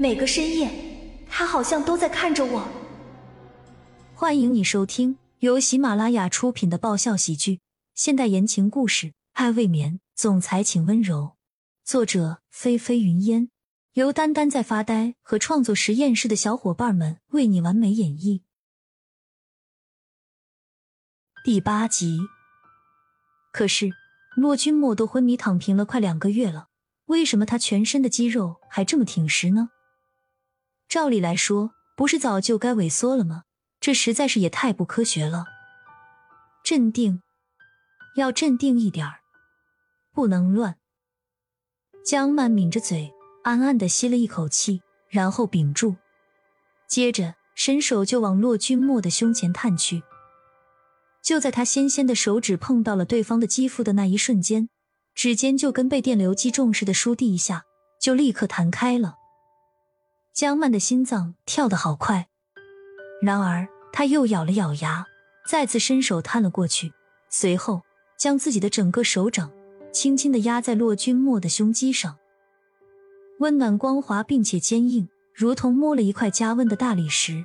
每个深夜，他好像都在看着我。欢迎你收听由喜马拉雅出品的爆笑喜剧、现代言情故事《爱未眠》，总裁请温柔。作者：菲菲云烟，由丹丹在发呆和创作实验室的小伙伴们为你完美演绎。第八集。可是，骆君莫都昏迷躺平了快两个月了，为什么他全身的肌肉还这么挺实呢？照理来说，不是早就该萎缩了吗？这实在是也太不科学了。镇定，要镇定一点儿，不能乱。江曼抿着嘴，暗暗的吸了一口气，然后屏住，接着伸手就往骆君莫的胸前探去。就在他纤纤的手指碰到了对方的肌肤的那一瞬间，指尖就跟被电流击中似的倏地一下，就立刻弹开了。江曼的心脏跳得好快，然而她又咬了咬牙，再次伸手探了过去，随后将自己的整个手掌轻轻的压在骆君墨的胸肌上，温暖光滑并且坚硬，如同摸了一块加温的大理石。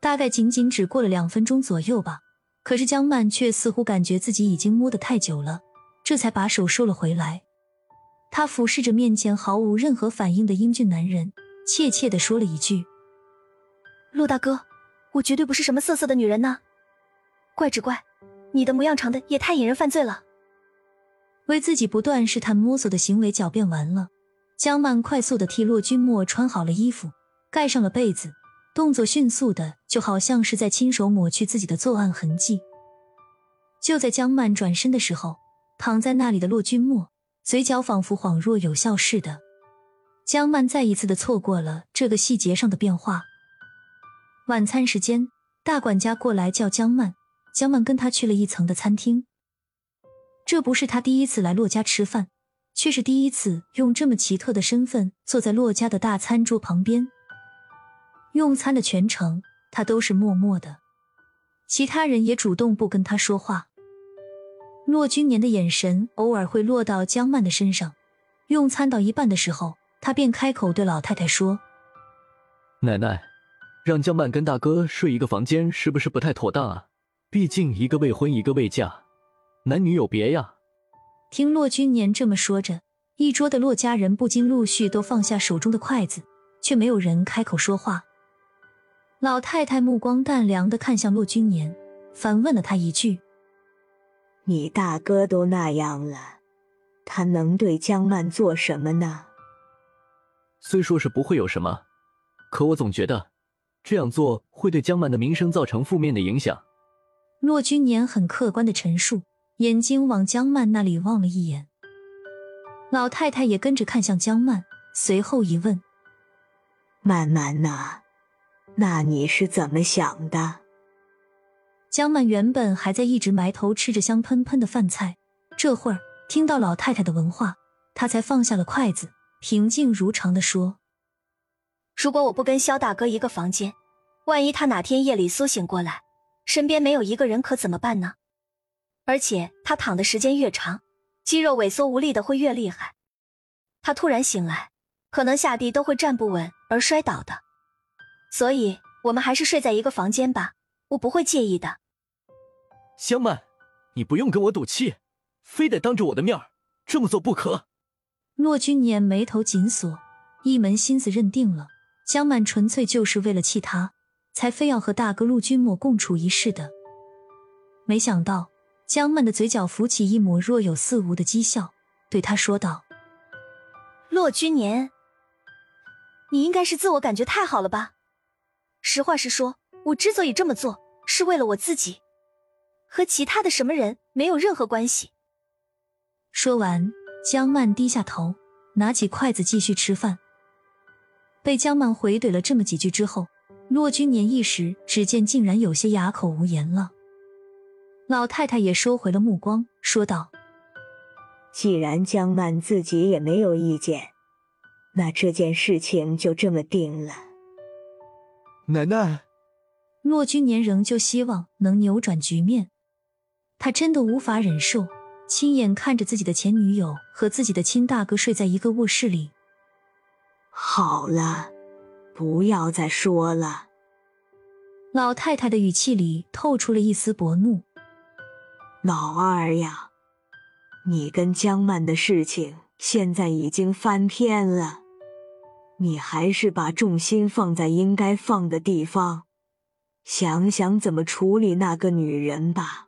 大概仅仅只过了两分钟左右吧。可是江曼却似乎感觉自己已经摸得太久了，这才把手收了回来。她俯视着面前毫无任何反应的英俊男人，怯怯地说了一句：“陆大哥，我绝对不是什么色色的女人呢。怪只怪，你的模样长得也太引人犯罪了。”为自己不断试探摸索的行为狡辩完了，江曼快速的替骆君墨穿好了衣服，盖上了被子。动作迅速的，就好像是在亲手抹去自己的作案痕迹。就在江曼转身的时候，躺在那里的骆君墨嘴角仿佛恍若有笑似的。江曼再一次的错过了这个细节上的变化。晚餐时间，大管家过来叫江曼，江曼跟他去了一层的餐厅。这不是他第一次来洛家吃饭，却是第一次用这么奇特的身份坐在洛家的大餐桌旁边。用餐的全程，他都是默默的，其他人也主动不跟他说话。骆君年的眼神偶尔会落到江曼的身上，用餐到一半的时候，他便开口对老太太说：“奶奶，让江曼跟大哥睡一个房间，是不是不太妥当啊？毕竟一个未婚，一个未嫁，男女有别呀。”听骆君年这么说着，一桌的骆家人不禁陆续都放下手中的筷子，却没有人开口说话。老太太目光淡凉的看向骆君年，反问了他一句：“你大哥都那样了，他能对江曼做什么呢？”虽说是不会有什么，可我总觉得这样做会对江曼的名声造成负面的影响。骆君年很客观的陈述，眼睛往江曼那里望了一眼。老太太也跟着看向江曼，随后一问：“曼曼呐？”那你是怎么想的？江曼原本还在一直埋头吃着香喷喷的饭菜，这会儿听到老太太的问话，她才放下了筷子，平静如常的说：“如果我不跟肖大哥一个房间，万一他哪天夜里苏醒过来，身边没有一个人，可怎么办呢？而且他躺的时间越长，肌肉萎缩无力的会越厉害，他突然醒来，可能下地都会站不稳而摔倒的。”所以，我们还是睡在一个房间吧，我不会介意的。香曼，你不用跟我赌气，非得当着我的面这么做不可。骆君年眉头紧锁，一门心思认定了江曼纯粹就是为了气他，才非要和大哥陆君莫共处一室的。没想到江曼的嘴角浮起一抹若有似无的讥笑，对他说道：“骆君年，你应该是自我感觉太好了吧？”实话实说，我之所以这么做，是为了我自己，和其他的什么人没有任何关系。说完，江曼低下头，拿起筷子继续吃饭。被江曼回怼了这么几句之后，骆君年一时只见竟然有些哑口无言了。老太太也收回了目光，说道：“既然江曼自己也没有意见，那这件事情就这么定了。”奶奶，骆君年仍旧希望能扭转局面。他真的无法忍受亲眼看着自己的前女友和自己的亲大哥睡在一个卧室里。好了，不要再说了。老太太的语气里透出了一丝薄怒。老二呀，你跟江曼的事情现在已经翻篇了，你还是把重心放在应该放的地方，想想怎么处理那个女人吧。